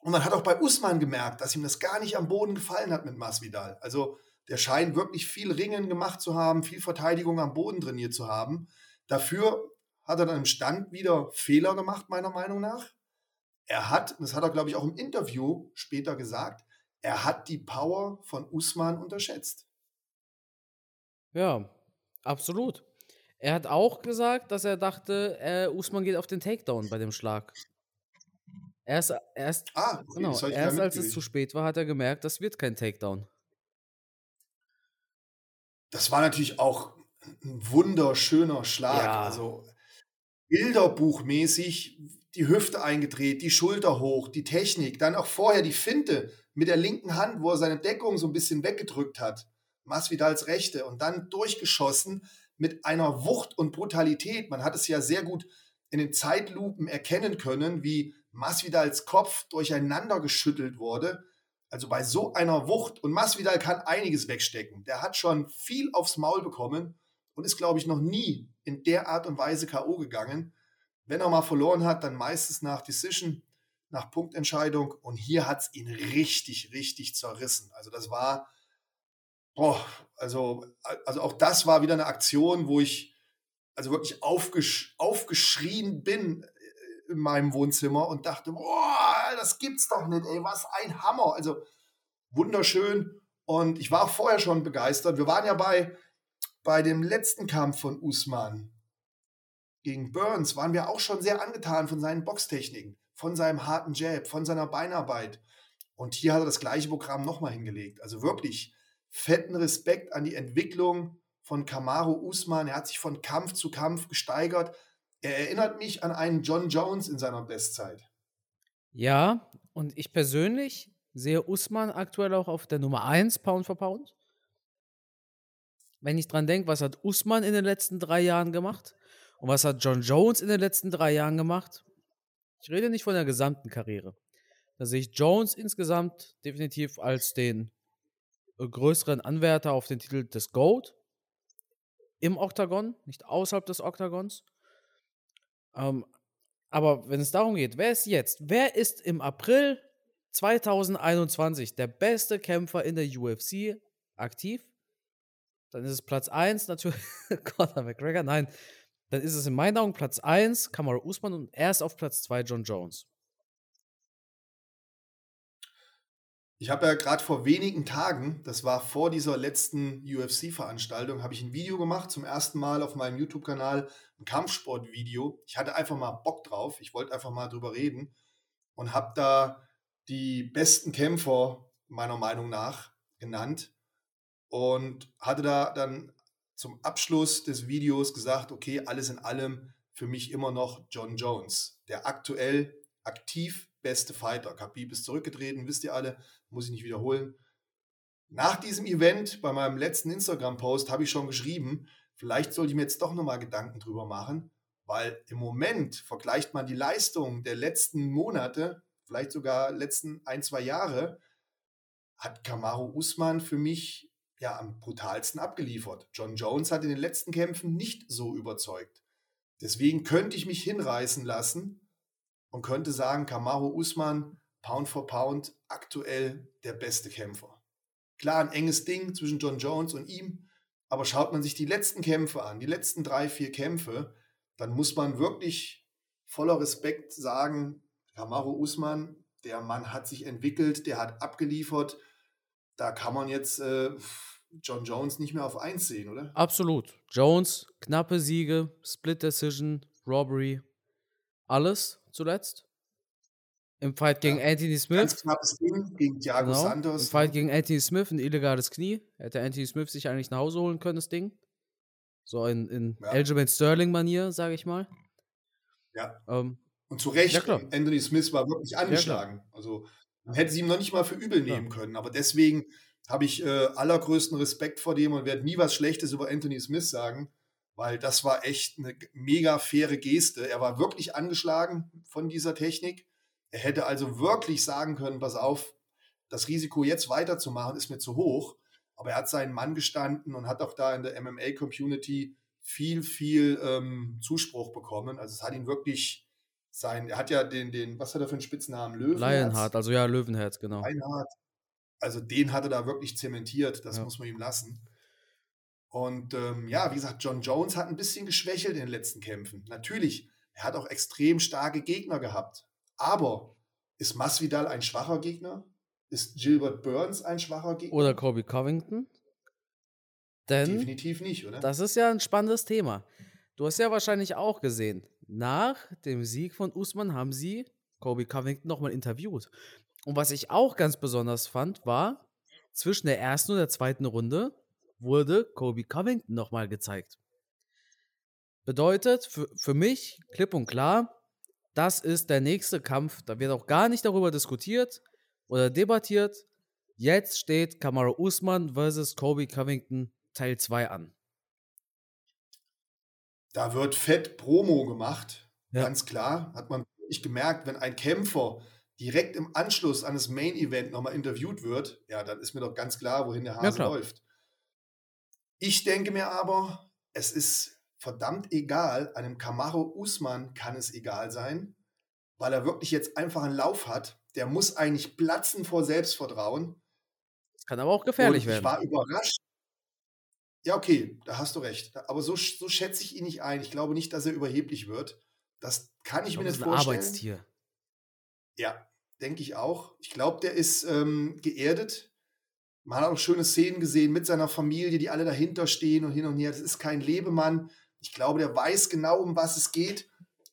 Und man hat auch bei Usman gemerkt, dass ihm das gar nicht am Boden gefallen hat mit Masvidal. Also der scheint wirklich viel Ringen gemacht zu haben, viel Verteidigung am Boden trainiert zu haben. Dafür hat er dann im Stand wieder Fehler gemacht, meiner Meinung nach. Er hat, das hat er, glaube ich, auch im Interview später gesagt, er hat die Power von Usman unterschätzt. Ja, absolut. Er hat auch gesagt, dass er dachte, äh, Usman geht auf den Takedown bei dem Schlag. Erst, erst, ah, okay, genau, erst als es zu spät war, hat er gemerkt, das wird kein Takedown. Das war natürlich auch ein wunderschöner Schlag. Ja. Also bilderbuchmäßig die Hüfte eingedreht, die Schulter hoch, die Technik, dann auch vorher die Finte mit der linken Hand, wo er seine Deckung so ein bisschen weggedrückt hat. Masvidals rechte und dann durchgeschossen mit einer Wucht und Brutalität. Man hat es ja sehr gut in den Zeitlupen erkennen können, wie Masvidals Kopf durcheinander geschüttelt wurde. Also bei so einer Wucht und Masvidal kann einiges wegstecken. Der hat schon viel aufs Maul bekommen und ist, glaube ich, noch nie in der Art und Weise K.O. gegangen. Wenn er mal verloren hat, dann meistens nach Decision, nach Punktentscheidung. Und hier hat es ihn richtig, richtig zerrissen. Also das war, boah, also, also auch das war wieder eine Aktion, wo ich also wirklich aufgesch aufgeschrien bin in meinem Wohnzimmer und dachte, boah, das gibt's doch nicht, ey, was ein Hammer. Also wunderschön. Und ich war vorher schon begeistert. Wir waren ja bei, bei dem letzten Kampf von Usman gegen Burns, waren wir auch schon sehr angetan von seinen Boxtechniken, von seinem harten Jab, von seiner Beinarbeit. Und hier hat er das gleiche Programm nochmal hingelegt. Also wirklich fetten Respekt an die Entwicklung von Kamaru Usman. Er hat sich von Kampf zu Kampf gesteigert. Er erinnert mich an einen John Jones in seiner Bestzeit. Ja, und ich persönlich sehe Usman aktuell auch auf der Nummer 1 Pound for Pound. Wenn ich dran denke, was hat Usman in den letzten drei Jahren gemacht und was hat John Jones in den letzten drei Jahren gemacht? Ich rede nicht von der gesamten Karriere. Da sehe ich Jones insgesamt definitiv als den äh, größeren Anwärter auf den Titel des GOAT im Oktagon, nicht außerhalb des Oktagons. Ähm, aber wenn es darum geht, wer ist jetzt, wer ist im April 2021 der beste Kämpfer in der UFC aktiv, dann ist es Platz 1 natürlich Conor McGregor. Nein, dann ist es in meinen Augen Platz 1 Kamara Usman und erst auf Platz 2 John Jones. Ich habe ja gerade vor wenigen Tagen, das war vor dieser letzten UFC-Veranstaltung, habe ich ein Video gemacht, zum ersten Mal auf meinem YouTube-Kanal, ein Kampfsport-Video. Ich hatte einfach mal Bock drauf, ich wollte einfach mal drüber reden und habe da die besten Kämpfer meiner Meinung nach genannt und hatte da dann zum Abschluss des Videos gesagt, okay, alles in allem für mich immer noch John Jones, der aktuell aktiv beste Fighter. Khabib ist zurückgetreten, wisst ihr alle, muss ich nicht wiederholen. Nach diesem Event, bei meinem letzten Instagram-Post, habe ich schon geschrieben, vielleicht sollte ich mir jetzt doch nochmal Gedanken drüber machen, weil im Moment vergleicht man die Leistung der letzten Monate, vielleicht sogar letzten ein, zwei Jahre, hat Kamaru Usman für mich ja am brutalsten abgeliefert. John Jones hat in den letzten Kämpfen nicht so überzeugt. Deswegen könnte ich mich hinreißen lassen, und könnte sagen, Kamaru Usman, Pound for Pound, aktuell der beste Kämpfer. Klar, ein enges Ding zwischen John Jones und ihm, aber schaut man sich die letzten Kämpfe an, die letzten drei, vier Kämpfe, dann muss man wirklich voller Respekt sagen, Kamaru Usman, der Mann hat sich entwickelt, der hat abgeliefert. Da kann man jetzt äh, John Jones nicht mehr auf eins sehen, oder? Absolut. Jones, knappe Siege, Split Decision, Robbery, alles zuletzt. Im Fight gegen ja, Anthony Smith. Ganz knappes Ding gegen Thiago genau. Santos. Im Fight gegen Anthony Smith, ein illegales Knie. Hätte Anthony Smith sich eigentlich nach Hause holen können, das Ding. So in, in ja. Aljamain Sterling-Manier, sage ich mal. Ja. Ähm, Und zu Recht, ja, Anthony Smith war wirklich angeschlagen. also Man hätte sie ihm noch nicht mal für übel nehmen können. Aber deswegen habe ich äh, allergrößten Respekt vor dem und werde nie was Schlechtes über Anthony Smith sagen, weil das war echt eine mega faire Geste. Er war wirklich angeschlagen von dieser Technik. Er hätte also wirklich sagen können, pass auf, das Risiko jetzt weiterzumachen ist mir zu hoch. Aber er hat seinen Mann gestanden und hat auch da in der MMA-Community viel, viel ähm, Zuspruch bekommen. Also es hat ihn wirklich sein, er hat ja den, den, was hat er für einen Spitznamen? Löwenherz? Lionheart, also ja, Löwenherz, genau. Reinhardt. Also den hat er da wirklich zementiert, das Ja. muss man ihm lassen. Und ähm, ja, wie gesagt, John Jones hat ein bisschen geschwächelt in den letzten Kämpfen. Natürlich, er hat auch extrem starke Gegner gehabt. Aber ist Masvidal ein schwacher Gegner? Ist Gilbert Burns ein schwacher Gegner? Oder Kobe Covington. Denn Definitiv nicht, oder? das ist ja ein spannendes Thema. Du hast ja wahrscheinlich auch gesehen, nach dem Sieg von Usman haben sie Kobe Covington nochmal interviewt. Und was ich auch ganz besonders fand, war, zwischen der ersten und der zweiten Runde wurde Kobe Covington nochmal gezeigt. Bedeutet für, für mich klipp und klar, das ist der nächste Kampf. Da wird auch gar nicht darüber diskutiert oder debattiert. Jetzt steht Kamaru Usman versus Kobe Covington Teil 2 an. Da wird fett Promo gemacht, Ja. ganz klar. Hat man wirklich gemerkt, wenn ein Kämpfer direkt im Anschluss an das Main Event nochmal interviewt wird, ja, dann ist mir doch ganz klar, wohin der Hase klar. läuft. Ich denke mir aber, es ist verdammt egal, einem Kamaru Usman kann es egal sein, weil er wirklich jetzt einfach einen Lauf hat. Der muss eigentlich platzen vor Selbstvertrauen. Das kann aber auch gefährlich werden. Ich war überrascht. Ja, okay, da hast du recht. Aber so, so schätze ich ihn nicht ein. Ich glaube nicht, dass er überheblich wird. Das kann ich Ich mir glaub, nicht vorstellen. Arbeitstier. Ja, denke ich auch. Ich glaube, der ist ähm, geerdet. Man hat auch schöne Szenen gesehen mit seiner Familie, die alle dahinter stehen und hin und her. Das ist kein Lebemann. Ich glaube, der weiß genau, um was es geht.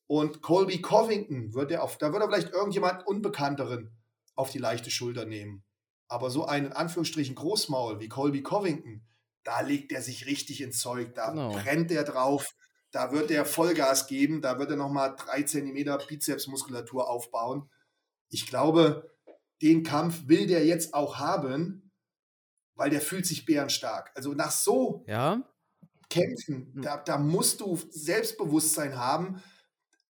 Und Colby Covington wird er auf, da wird er vielleicht irgendjemand Unbekannteren auf die leichte Schulter nehmen. Aber so einen in Anführungsstrichen Großmaul wie Colby Covington, da legt er sich richtig ins Zeug, da Genau. brennt er drauf, da wird er Vollgas geben, da wird er nochmal drei Zentimeter Bizepsmuskulatur aufbauen. Ich glaube, den Kampf will der jetzt auch haben, weil der fühlt sich bärenstark. Also nach so Ja, Kämpfen, Hm. da, da musst du Selbstbewusstsein haben.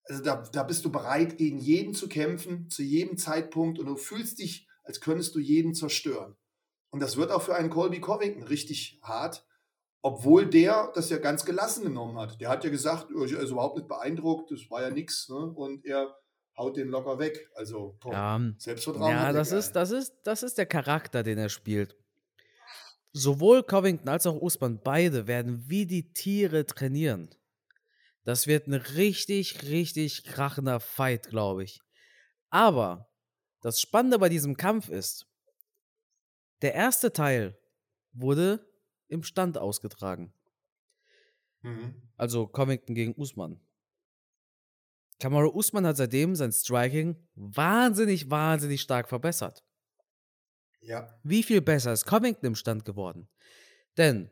Also da, da bist du bereit, gegen jeden zu kämpfen, zu jedem Zeitpunkt und du fühlst dich, als könntest du jeden zerstören. Und das wird auch für einen Colby Covington richtig hart, obwohl der das ja ganz gelassen genommen hat. Der hat ja gesagt, er ist überhaupt nicht beeindruckt, das war ja nichts. Ne? Und er haut den locker weg. Also boah, ja. Selbstvertrauen. Ja, das ist, das, ist, das ist der Charakter, den er spielt. Sowohl Covington als auch Usman, beide werden wie die Tiere trainieren. Das wird ein richtig, richtig krachender Fight, glaube ich. Aber das Spannende bei diesem Kampf ist, der erste Teil wurde im Stand ausgetragen. Mhm. Also Covington gegen Usman. Kamaru Usman hat seitdem sein Striking wahnsinnig, wahnsinnig stark verbessert. Ja, Wie viel besser ist Covington im Stand geworden? Denn,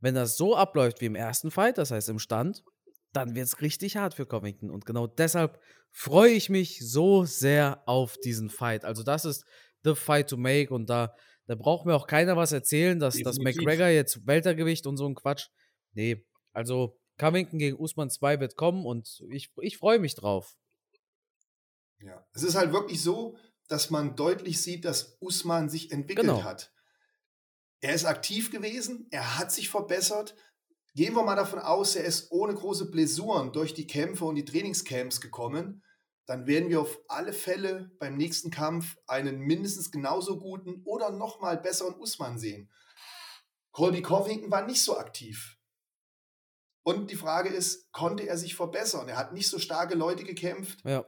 wenn das so abläuft wie im ersten Fight, das heißt im Stand, dann wird es richtig hart für Covington. Und genau deshalb freue ich mich so sehr auf diesen Fight. Also, das ist the fight to make. Und da, da braucht mir auch keiner was erzählen, dass, dass. McGregor jetzt Weltergewicht und so ein Quatsch. Nee, also Covington gegen Usman 2 wird kommen und ich, ich freue mich drauf. Ja, es ist halt wirklich so, dass man deutlich sieht, dass Usman sich entwickelt Genau. hat. Er ist aktiv gewesen, er hat sich verbessert. Gehen wir mal davon aus, er ist ohne große Blessuren durch die Kämpfe und die Trainingscamps gekommen. Dann werden wir auf alle Fälle beim nächsten Kampf einen mindestens genauso guten oder noch mal besseren Usman sehen. Colby Covington war nicht so aktiv. Und die Frage ist, konnte er sich verbessern? Er hat nicht so starke Leute gekämpft, Ja,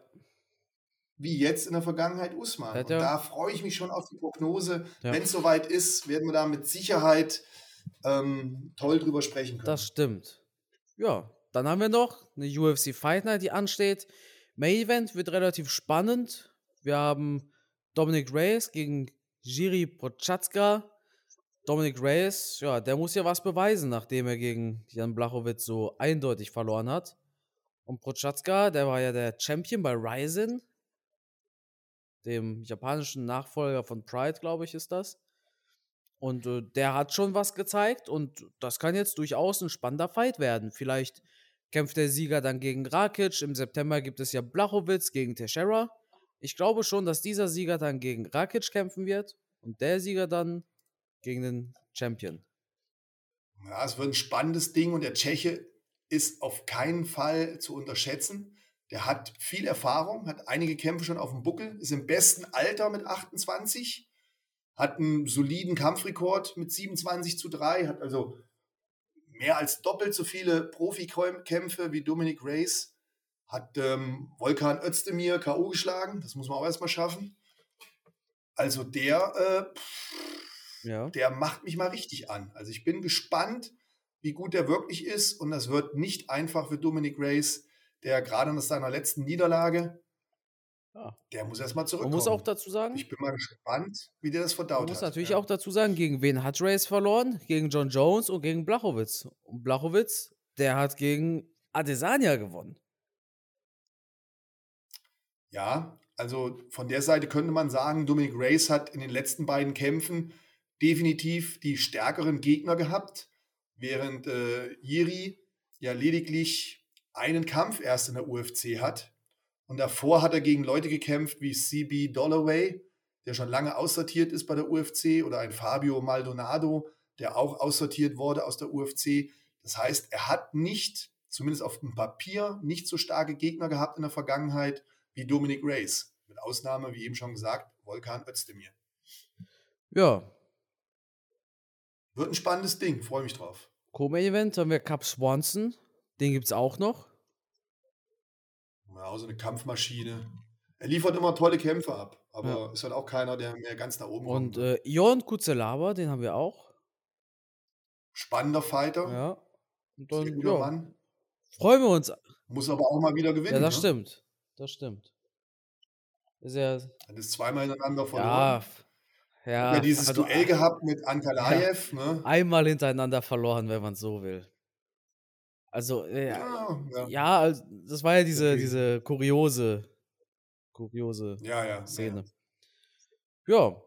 wie jetzt in der Vergangenheit Usman. Und da freue ich mich schon auf die Prognose. Ja. Wenn es soweit ist, werden wir da mit Sicherheit ähm, toll drüber sprechen können. Das stimmt. Ja, dann haben wir noch eine UFC Fight Night, die ansteht. Main Event wird relativ spannend. Wir haben Dominic Reyes gegen Jiri Prochazka. Dominic Reyes, ja, der muss ja was beweisen, nachdem er gegen Jan Blachowicz so eindeutig verloren hat. Und Prochazka, der war ja der Champion bei Ryzen. dem japanischen Nachfolger von Pride, glaube ich, ist das. Und äh, der hat schon was gezeigt und das kann jetzt durchaus ein spannender Fight werden. Vielleicht kämpft der Sieger dann gegen Rakic. Im September gibt es ja Blachowitz gegen Teixeira. Ich glaube schon, dass dieser Sieger dann gegen Rakic kämpfen wird und der Sieger dann gegen den Champion. Ja, es wird ein spannendes Ding und der Tscheche ist auf keinen Fall zu unterschätzen. Der hat viel Erfahrung, hat einige Kämpfe schon auf dem Buckel, ist im besten Alter mit 28, hat einen soliden Kampfrekord mit 27 zu 3, hat also mehr als doppelt so viele Profikämpfe wie Dominic Reyes, hat ähm, Volkan Özdemir K.O. geschlagen, das muss man auch erstmal schaffen. Also der, äh, ja. der macht mich mal richtig an. Also ich bin gespannt, wie gut der wirklich ist und das wird nicht einfach für Dominic Reyes, der gerade nach seiner letzten Niederlage ja. Der muss erstmal zurückkommen. Man muss auch dazu sagen. Ich bin mal gespannt, wie der das verdaut hat. Man muss natürlich ja. auch dazu sagen, gegen wen hat Reyes verloren? Gegen John Jones und gegen Blachowitz. Und Blachowitz, der hat gegen Adesanya gewonnen. Ja, also von der Seite könnte man sagen, Dominic Reyes hat in den letzten beiden Kämpfen definitiv die stärkeren Gegner gehabt, während äh, Jiri ja lediglich einen Kampf erst in der UFC hat und davor hat er gegen Leute gekämpft wie CB Dollaway, der schon lange aussortiert ist bei der UFC, oder ein Fabio Maldonado, der auch aussortiert wurde aus der UFC. Das heißt, er hat nicht, zumindest auf dem Papier, nicht so starke Gegner gehabt in der Vergangenheit wie Dominic Reyes. Mit Ausnahme, wie eben schon gesagt, Volkan Özdemir. Ja. Wird ein spannendes Ding, freue mich drauf. Co-Main-Event haben wir Cap Swanson. Den gibt es auch noch. Ja, so eine Kampfmaschine. Er liefert immer tolle Kämpfe ab, aber ja. ist halt auch keiner, der mehr ganz nach oben kommt. Und äh, Ion Kuzelaba, den haben wir auch. Spannender Fighter. Ja. Und dann, Sehr guter ja. Mann. Freuen wir uns. Muss aber auch mal wieder gewinnen. Ja, das ne? stimmt. Das stimmt. Ist ja. Dann ist zweimal hintereinander verloren. Ja. Ja, ja dieses also, Duell gehabt mit Ankalaev. Ja, ne? Einmal hintereinander verloren, wenn man so will. Also, äh, ja, ja. ja also, das war ja diese, okay. diese kuriose, kuriose ja, ja, Szene. Ja, ja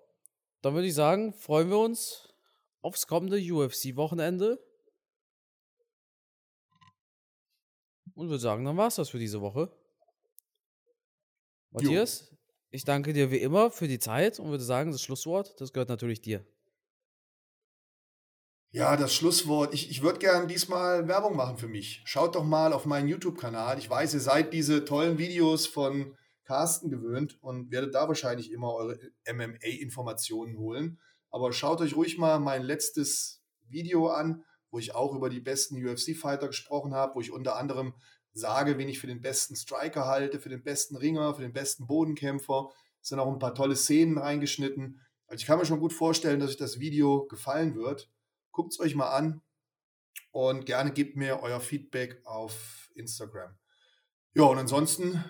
dann würde ich sagen, freuen wir uns aufs kommende UFC-Wochenende. Und würde sagen, dann war es das für diese Woche. Matthias, jo. Ich danke dir wie immer für die Zeit und würde sagen, das Schlusswort, das gehört natürlich dir. Ja, das Schlusswort. Ich, ich würde gerne diesmal Werbung machen für mich. Schaut doch mal auf meinen YouTube-Kanal. Ich weiß, ihr seid diese tollen Videos von Carsten gewöhnt und werdet da wahrscheinlich immer eure MMA-Informationen holen. Aber schaut euch ruhig mal mein letztes Video an, wo ich auch über die besten UFC-Fighter gesprochen habe, wo ich unter anderem sage, wen ich für den besten Striker halte, für den besten Ringer, für den besten Bodenkämpfer. Es sind auch ein paar tolle Szenen reingeschnitten. Also ich kann mir schon gut vorstellen, dass euch das Video gefallen wird. Guckt es euch mal an und gerne gebt mir euer Feedback auf Instagram. Ja, und ansonsten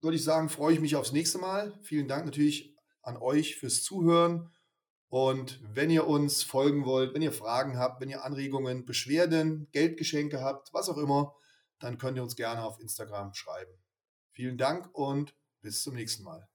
würde ich sagen, freue ich mich aufs nächste Mal. Vielen Dank natürlich an euch fürs Zuhören. Und wenn ihr uns folgen wollt, wenn ihr Fragen habt, wenn ihr Anregungen, Beschwerden, Geldgeschenke habt, was auch immer, dann könnt ihr uns gerne auf Instagram schreiben. Vielen Dank und bis zum nächsten Mal.